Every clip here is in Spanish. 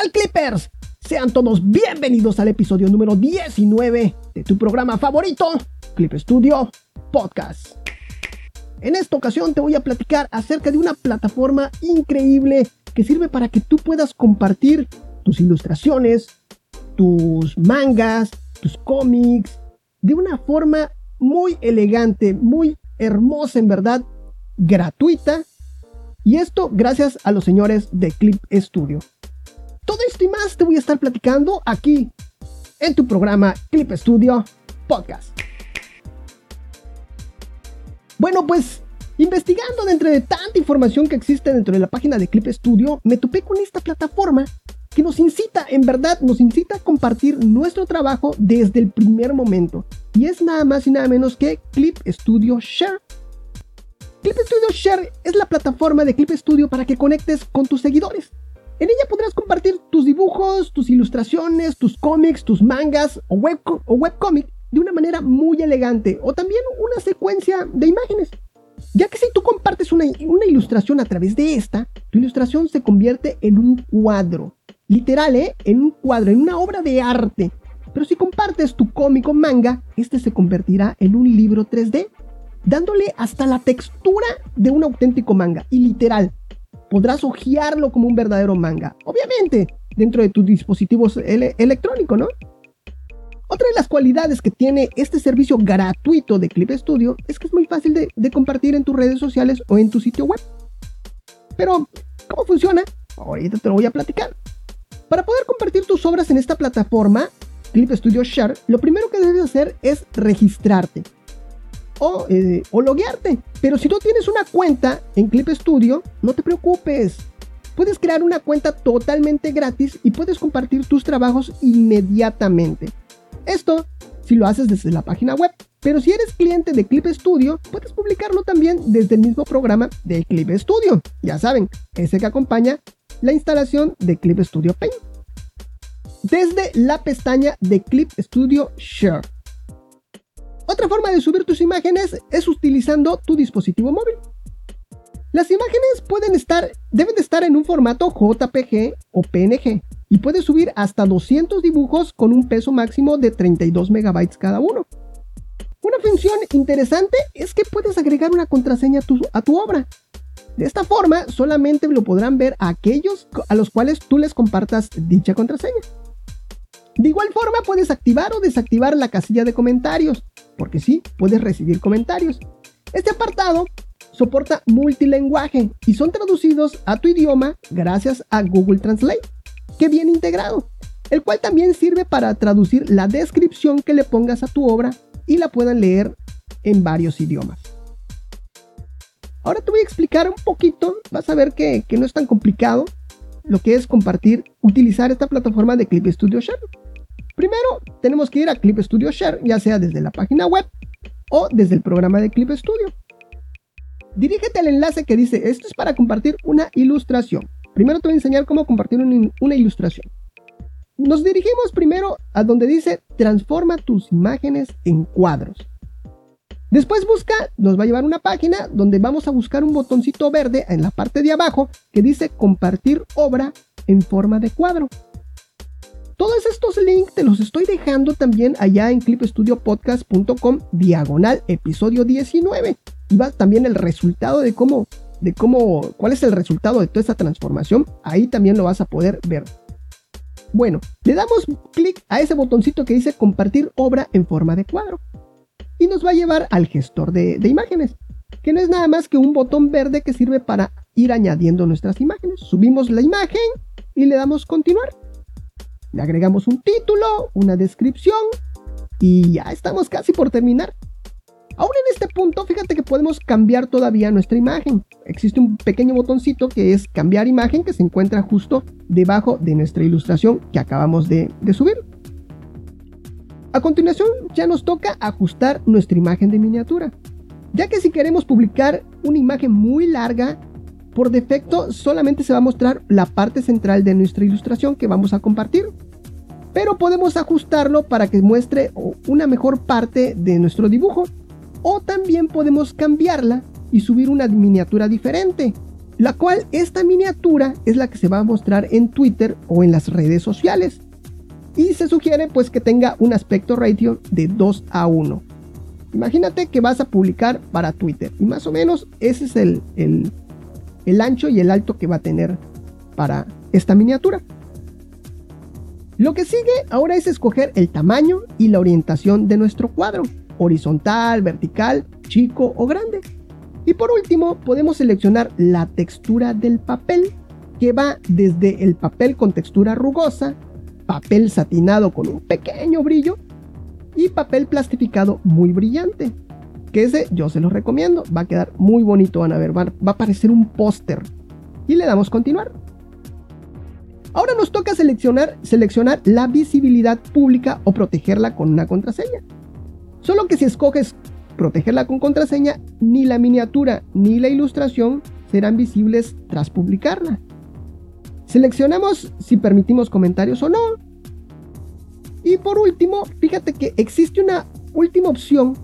tal Clippers? Sean todos bienvenidos al episodio número 19 de tu programa favorito, Clip Studio Podcast. En esta ocasión te voy a platicar acerca de una plataforma increíble que sirve para que tú puedas compartir tus ilustraciones, tus mangas, tus cómics, de una forma muy elegante, muy hermosa en verdad, gratuita. Y esto gracias a los señores de Clip Studio. Todo esto y más te voy a estar platicando aquí en tu programa Clip Studio Podcast. Bueno, pues investigando dentro de tanta información que existe dentro de la página de Clip Studio, me topé con esta plataforma que nos incita, en verdad, nos incita a compartir nuestro trabajo desde el primer momento. Y es nada más y nada menos que Clip Studio Share. Clip Studio Share es la plataforma de Clip Studio para que conectes con tus seguidores. En ella podrás compartir tus dibujos, tus ilustraciones, tus cómics, tus mangas o, web, o webcomic de una manera muy elegante o también una secuencia de imágenes. Ya que si tú compartes una, una, ilustración a través de esta, tu ilustración se convierte en un cuadro. Literal, ¿eh? En un cuadro, en una obra de arte. Pero si compartes tu cómic o manga, este se convertirá en un libro 3D, dándole hasta la textura de un auténtico manga. Y literal, podrás hojearlo como un verdadero manga. Obviamente, dentro de tus dispositivos electrónicos, ¿no? Otra de las cualidades que tiene este servicio gratuito de Clip Studio es que es muy fácil de, compartir en tus redes sociales o en tu sitio web. Pero, ¿cómo funciona? Ahorita te lo voy a platicar. Para poder compartir tus obras en esta plataforma, Clip Studio Share, lo primero que debes hacer es registrarte o, eh, o loguearte. Pero si no tienes una cuenta en Clip Studio, no te preocupes. Puedes crear una cuenta totalmente gratis y puedes compartir tus trabajos inmediatamente. Esto si lo haces desde la página web. Pero si eres cliente de Clip Studio, puedes publicarlo también desde el mismo programa de Clip Studio. Ya saben, ese que acompaña la instalación de Clip Studio Paint. Desde la pestaña de Clip Studio Share. Otra forma de subir tus imágenes es utilizando tu dispositivo móvil. Las imágenes deben de estar en un formato JPG o PNG y puedes subir hasta 200 dibujos con un peso máximo de 32 megabytes cada uno. Una función interesante es que puedes agregar una contraseña a tu, a tu obra. De esta forma, solamente lo podrán ver aquellos a los cuales tú les compartas dicha contraseña. De igual forma, puedes activar o desactivar la casilla de comentarios porque sí, puedes recibir comentarios. Este apartado soporta multilenguaje y son traducidos a tu idioma gracias a Google Translate, que viene integrado, el cual también sirve para traducir la descripción que le pongas a tu obra y la puedan leer en varios idiomas. Ahora te voy a explicar un poquito, vas a ver que, que no es tan complicado lo que es compartir, utilizar esta plataforma de Clip Studio Share. Primero, tenemos que ir a Clip Studio Share, ya sea desde la página web o desde el programa de Clip Studio. Dirígete al enlace que dice, esto es para compartir una ilustración. Primero te voy a enseñar cómo compartir una ilustración. Nos dirigimos primero a donde dice, transforma tus imágenes en cuadros. Después busca, nos va a llevar una página donde vamos a buscar un botoncito verde en la parte de abajo que dice compartir obra en forma de cuadro. Todos estos links te los estoy dejando también allá en clipstudiopodcast.com diagonal episodio 19. Y va también el resultado de cómo, de cómo, cuál es el resultado de toda esta transformación. Ahí también lo vas a poder ver. Bueno, le damos clic a ese botoncito que dice compartir obra en forma de cuadro. Y nos va a llevar al gestor de, de imágenes, que no es nada más que un botón verde que sirve para ir añadiendo nuestras imágenes. Subimos la imagen y le damos continuar. Le agregamos un título, una descripción y ya estamos casi por terminar. Ahora en este punto, fíjate que podemos cambiar todavía nuestra imagen. Existe un pequeño botoncito que es cambiar imagen que se encuentra justo debajo de nuestra ilustración que acabamos de, de subir. A continuación ya nos toca ajustar nuestra imagen de miniatura. Ya que si queremos publicar una imagen muy larga, por defecto solamente se va a mostrar la parte central de nuestra ilustración que vamos a compartir. Pero podemos ajustarlo para que muestre una mejor parte de nuestro dibujo. O también podemos cambiarla y subir una miniatura diferente. La cual esta miniatura es la que se va a mostrar en Twitter o en las redes sociales. Y se sugiere pues que tenga un aspecto ratio de 2 a 1. Imagínate que vas a publicar para Twitter y más o menos ese es el, el, el ancho y el alto que va a tener para esta miniatura. Lo que sigue ahora es escoger el tamaño y la orientación de nuestro cuadro, horizontal, vertical, chico o grande. Y por último, podemos seleccionar la textura del papel, que va desde el papel con textura rugosa, papel satinado con un pequeño brillo y papel plastificado muy brillante. Que ese yo se los recomiendo, va a quedar muy bonito, van a ver, va, a parecer un póster. Y le damos continuar. Ahora nos toca seleccionar, seleccionar la visibilidad pública o protegerla con una contraseña. Solo que si escoges protegerla con contraseña, ni la miniatura ni la ilustración serán visibles tras publicarla. Seleccionamos si permitimos comentarios o no. Y por último, fíjate que existe una última opción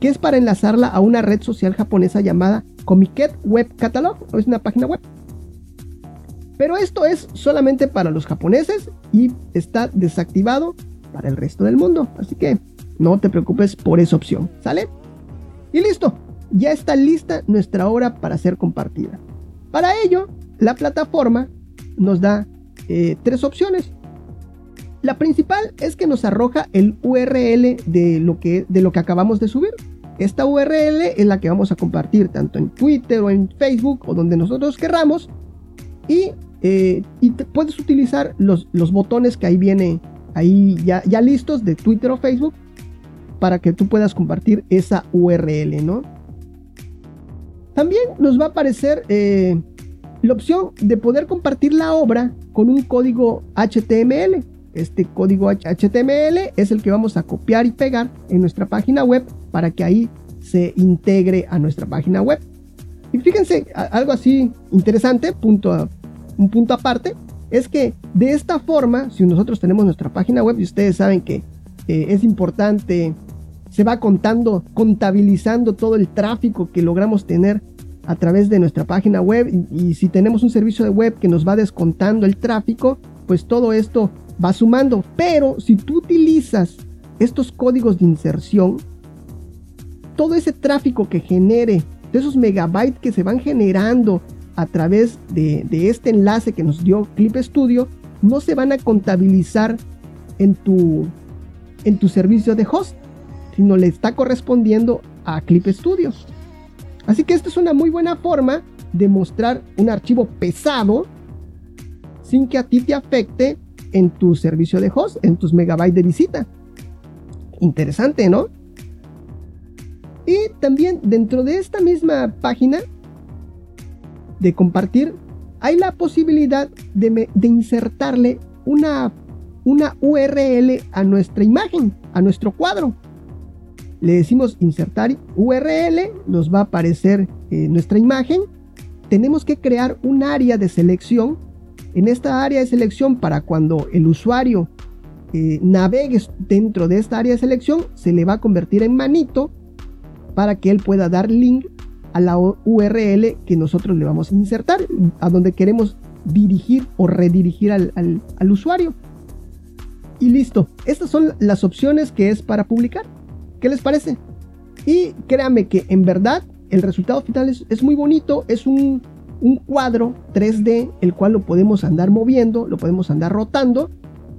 que es para enlazarla a una red social japonesa llamada Comiket Web Catalog, o es una página web. Pero esto es solamente para los japoneses y está desactivado para el resto del mundo. Así que no te preocupes por esa opción. ¿Sale? Y listo. Ya está lista nuestra obra para ser compartida. Para ello, la plataforma nos da eh, tres opciones. La principal es que nos arroja el URL de lo, que, de lo que acabamos de subir. Esta URL es la que vamos a compartir tanto en Twitter o en Facebook o donde nosotros querramos. Y, eh, puedes utilizar los, botones que ahí viene, ahí ya, ya listos de Twitter o Facebook para que tú puedas compartir esa URL, ¿no? También nos va a aparecer eh, la opción de poder compartir la obra con un código HTML. Este código HTML es el que vamos a copiar y pegar en nuestra página web para que ahí se integre a nuestra página web. Y fíjense, algo así interesante, punto un punto aparte, es que de esta forma, si nosotros tenemos nuestra página web y ustedes saben que eh, es importante, se va contando, contabilizando todo el tráfico que logramos tener a través de nuestra página web y, y si tenemos un servicio de web que nos va descontando el tráfico, pues todo esto va sumando. Pero si tú utilizas estos códigos de inserción, todo ese tráfico que genere de esos megabytes que se van generando a través de, este enlace que nos dio Clip Studio, no se van a contabilizar en tu, en tu servicio de host, sino le está correspondiendo a Clip Studio. Así que esta es una muy buena forma de mostrar un archivo pesado sin que a ti te afecte en tu servicio de host, en tus megabytes de visita. Interesante, ¿no? Y también dentro de esta misma página de compartir, hay la posibilidad de, insertarle una, una URL a nuestra imagen, a nuestro cuadro. Le decimos insertar URL, nos va a aparecer eh, nuestra imagen. Tenemos que crear un área de selección. En esta área de selección, para cuando el usuario eh, navegue dentro de esta área de selección, se le va a convertir en manito para que él pueda dar link a la URL que nosotros le vamos a insertar, a donde queremos dirigir o redirigir al, usuario. Y listo, estas son las opciones que es para publicar. ¿Qué les parece? Y créanme que en verdad el resultado final es, muy bonito, es un, un, cuadro 3D, el cual lo podemos andar moviendo, lo podemos andar rotando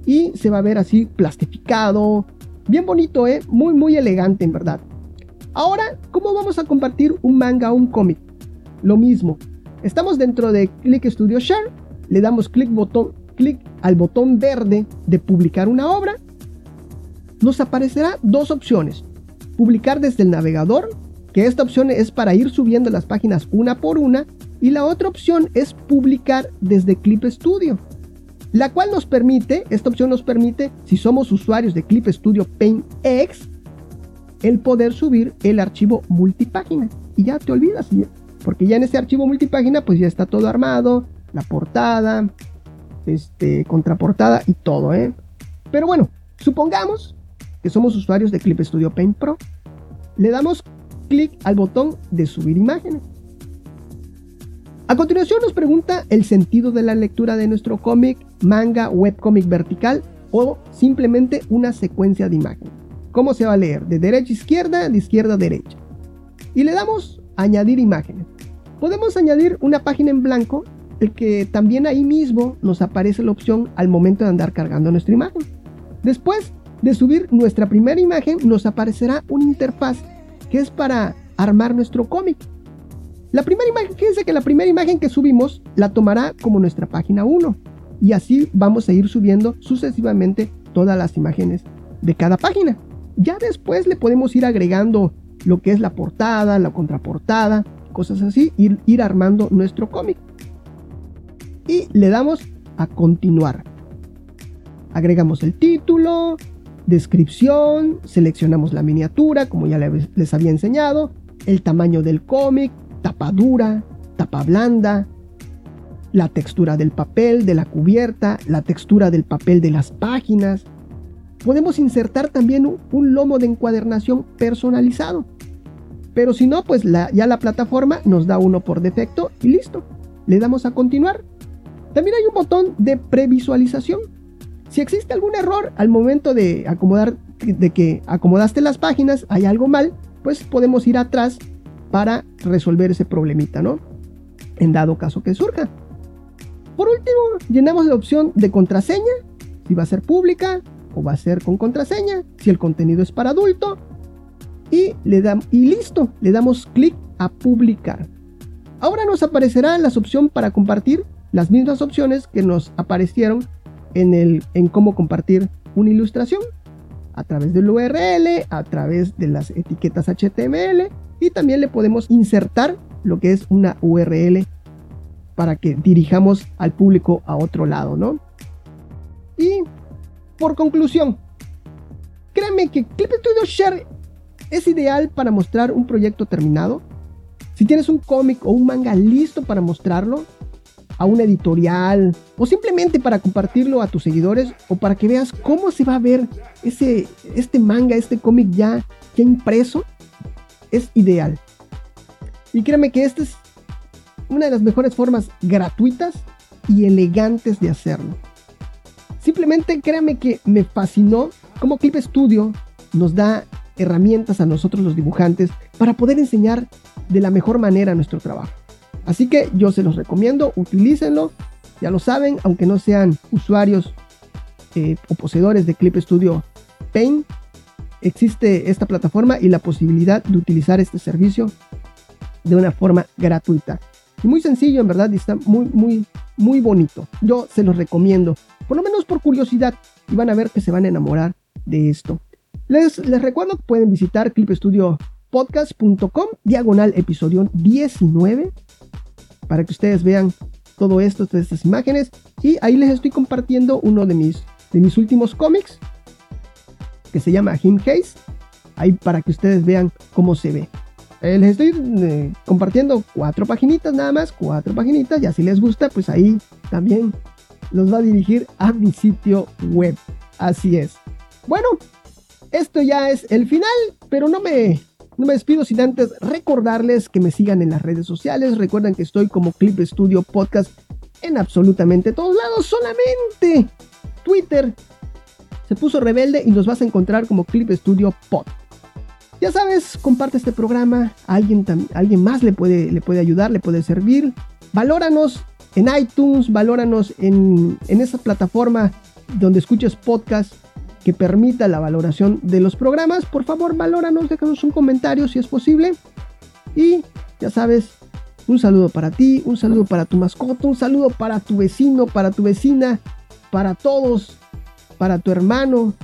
y se va a ver así plastificado, bien bonito, ¿eh? muy muy elegante en verdad. Ahora, ¿cómo vamos a compartir un manga o un cómic? Lo mismo. Estamos dentro de Click Studio Share, le damos clic botón, clic al botón verde de publicar una obra. Nos aparecerá dos opciones. Publicar desde el navegador, que esta opción es para ir subiendo las páginas una por una, y la otra opción es publicar desde Clip Studio, la cual nos permite, esta opción nos permite, si somos usuarios de Clip Studio Paint X, el poder subir el archivo multipágina. Y ya te olvidas, porque ya en ese archivo multipágina pues ya está todo armado, la portada, este, contraportada y todo, ¿eh? Pero bueno, supongamos que somos usuarios de Clip Studio Paint Pro. Le damos clic al botón de subir imágenes. A continuación nos pregunta el sentido de la lectura de nuestro cómic, manga, webcómic vertical o simplemente una secuencia de imágenes. ¿Cómo se va a leer? De derecha a izquierda, de izquierda a derecha. Y le damos añadir imágenes. Podemos añadir una página en blanco, el que también ahí mismo nos aparece la opción al momento de andar cargando nuestra imagen. Después de subir nuestra primera imagen, nos aparecerá una interfaz que es para armar nuestro cómic. La primera imagen, fíjense que la primera imagen que subimos la tomará como nuestra página 1. Y así vamos a ir subiendo sucesivamente todas las imágenes de cada página. Ya después le podemos ir agregando lo que es la portada, la contraportada, cosas así, ir, ir armando nuestro cómic. Y le damos a continuar. Agregamos el título, descripción, seleccionamos la miniatura, como ya les había enseñado, el tamaño del cómic, tapa dura, tapa blanda, la textura del papel, de la cubierta, la textura del papel de las páginas. Podemos insertar también un, lomo de encuadernación personalizado. Pero si no, pues ya la plataforma nos da uno por defecto y listo. Le damos a continuar. También hay un botón de previsualización. Si existe algún error al momento de acomodar, de que acomodaste las páginas, hay algo mal, pues podemos ir atrás para resolver ese problemita, ¿no? En dado caso que surja. Por último, llenamos la opción de contraseña, si va a ser pública o va a ser con contraseña, si el contenido es para adulto, y, le damos y listo, le damos clic a publicar. Ahora nos aparecerán las opciones para compartir, las mismas opciones que nos aparecieron en, el, en cómo compartir una ilustración, a través del URL, a través de las etiquetas HTML y también le podemos insertar lo que es una URL para que dirijamos al público a otro lado, ¿no? Y por conclusión, créanme que Clip Studio Share es ideal para mostrar un proyecto terminado. Si tienes un cómic o un manga listo para mostrarlo a una editorial o simplemente para compartirlo a tus seguidores o para que veas cómo se va a ver ese este manga, este cómic ya ya impreso, es ideal. Y créanme que esta es una de las mejores formas gratuitas y elegantes de hacerlo. Simplemente créanme que me fascinó cómo Clip Studio nos da herramientas a nosotros los dibujantes para poder enseñar de la mejor manera nuestro trabajo. Así que yo se los recomiendo, utilícenlo, ya lo saben, aunque no sean usuarios eh, o poseedores de Clip Studio Paint, existe esta plataforma y la posibilidad de utilizar este servicio de una forma gratuita. Y muy sencillo, en verdad, y está muy, muy, muy bonito. Yo se los recomiendo, por lo menos por curiosidad, y van a ver que se van a enamorar de esto. Les, les recuerdo que pueden visitar clipstudiopodcast.com, diagonal episodio 19, para que ustedes vean todo esto, todas estas imágenes. Y ahí les estoy compartiendo uno de mis, de mis últimos cómics, que se llama Him Case. Ahí para que ustedes vean cómo se ve. Eh, les estoy eh, compartiendo cuatro paginitas nada más, cuatro paginitas. Y así les gusta, pues ahí también los va a dirigir a mi sitio web. Así es. Bueno, esto ya es el final, pero no me, no me despido sin antes recordarles que me sigan en las redes sociales. Recuerden que estoy como Clip Studio Podcast en absolutamente todos lados, solamente Twitter, se puso rebelde y nos vas a encontrar como Clip Studio Pod. Ya sabes, comparte este programa, alguien, alguien más le puede, le puede ayudar, le puede servir. Valóranos en iTunes, valóranos en, en esa plataforma donde escuches podcast que permita la valoración de los programas. Por favor, valóranos, déjanos un comentario si es posible. Y ya sabes, un saludo para ti, un saludo para tu mascota, un saludo para tu vecino, para tu vecina, para todos para tu hermano.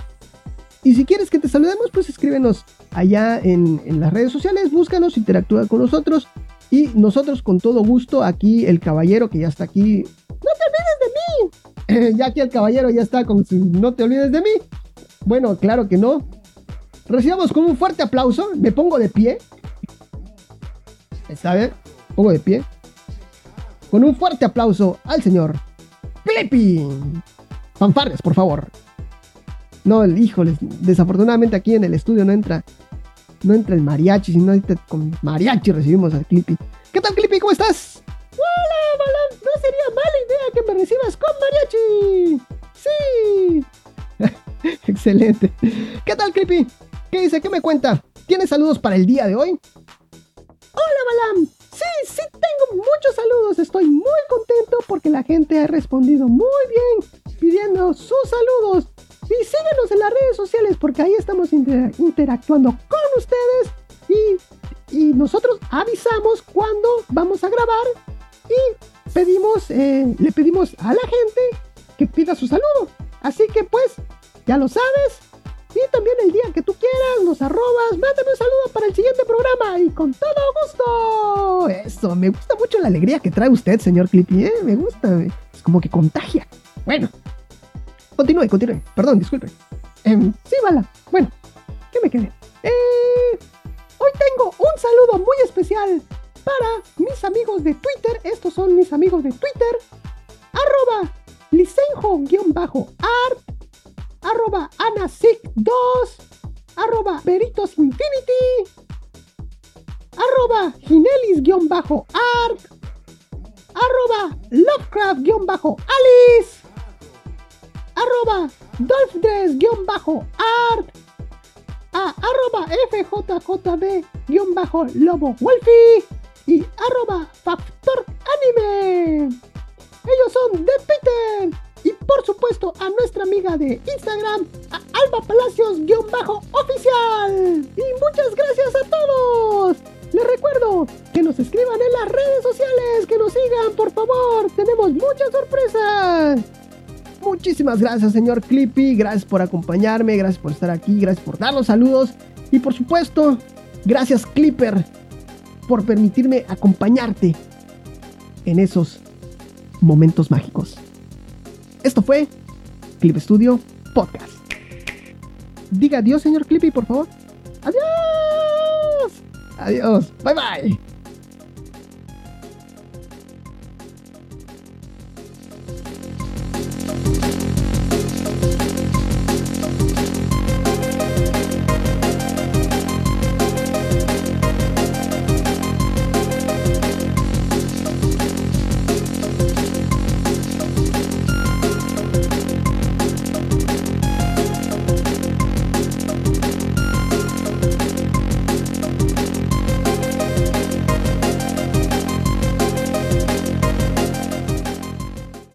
Y si quieres que te saludemos, pues escríbenos allá en, las redes sociales, búscanos, interactúa con nosotros. Y nosotros con todo gusto, aquí el caballero que ya está aquí, no te olvides de mí. ya aquí el caballero ya está con no te olvides de mí. Bueno, claro que no. Recibamos con un fuerte aplauso. Me pongo de pie. ¿Está bien? Pongo de pie. Con un fuerte aplauso al señor Clippy. Fanfarres, por favor. No, híjoles, desafortunadamente aquí en el estudio no entra, no entra el mariachi, sino con mariachi recibimos al Clippy. ¿Qué tal, Clippy? ¿Cómo estás? Hola, Balam. No sería mala idea que me recibas con mariachi. Sí. Excelente. ¿Qué tal, Creepy? ¿Qué dice? ¿Qué me cuenta? ¿Tienes saludos para el día de hoy? Hola, Balam. Sí, sí tengo muchos saludos. Estoy muy contento porque la gente ha respondido muy bien pidiendo sus saludos. Y síguenos en las redes sociales porque ahí estamos interactuando con ustedes y, y, nosotros avisamos cuando vamos a grabar y pedimos, eh, le pedimos a la gente que pida su saludo. Así que pues, ya lo sabes, y también el día que tú quieras, nos arrobas, mándame un saludo para el siguiente programa y con todo gusto. Eso, me gusta mucho la alegría que trae usted, señor Clippy, ¿eh? Me gusta, es como que contagia. Bueno, continúe, continúe. Perdón, disculpe. Em, sí, bala. Bueno, ¿qué me quedé? Eh, hoy tengo un saludo muy especial para mis amigos de Twitter. Estos son mis amigos de Twitter. Arroba licenjo-art arroba anasic2, arroba peritos infinity, arroba ginelis-art, arroba lovecraft-alice, arroba dolphdress-art, a arroba fjjb-lobo y arroba factor anime. Ellos son de Twitter y por supuesto a nuestra amiga de Instagram, a Alba Palacios-oficial. Y muchas gracias a todos. Les recuerdo que nos escriban Muchísimas gracias, señor Clippy. Gracias por acompañarme, gracias por estar aquí, gracias por dar los saludos. Y por supuesto, gracias, Clipper, por permitirme acompañarte en esos momentos mágicos. Esto fue Clip Studio Podcast. Diga adiós, señor Clippy, por favor. Adiós. Adiós. Bye bye.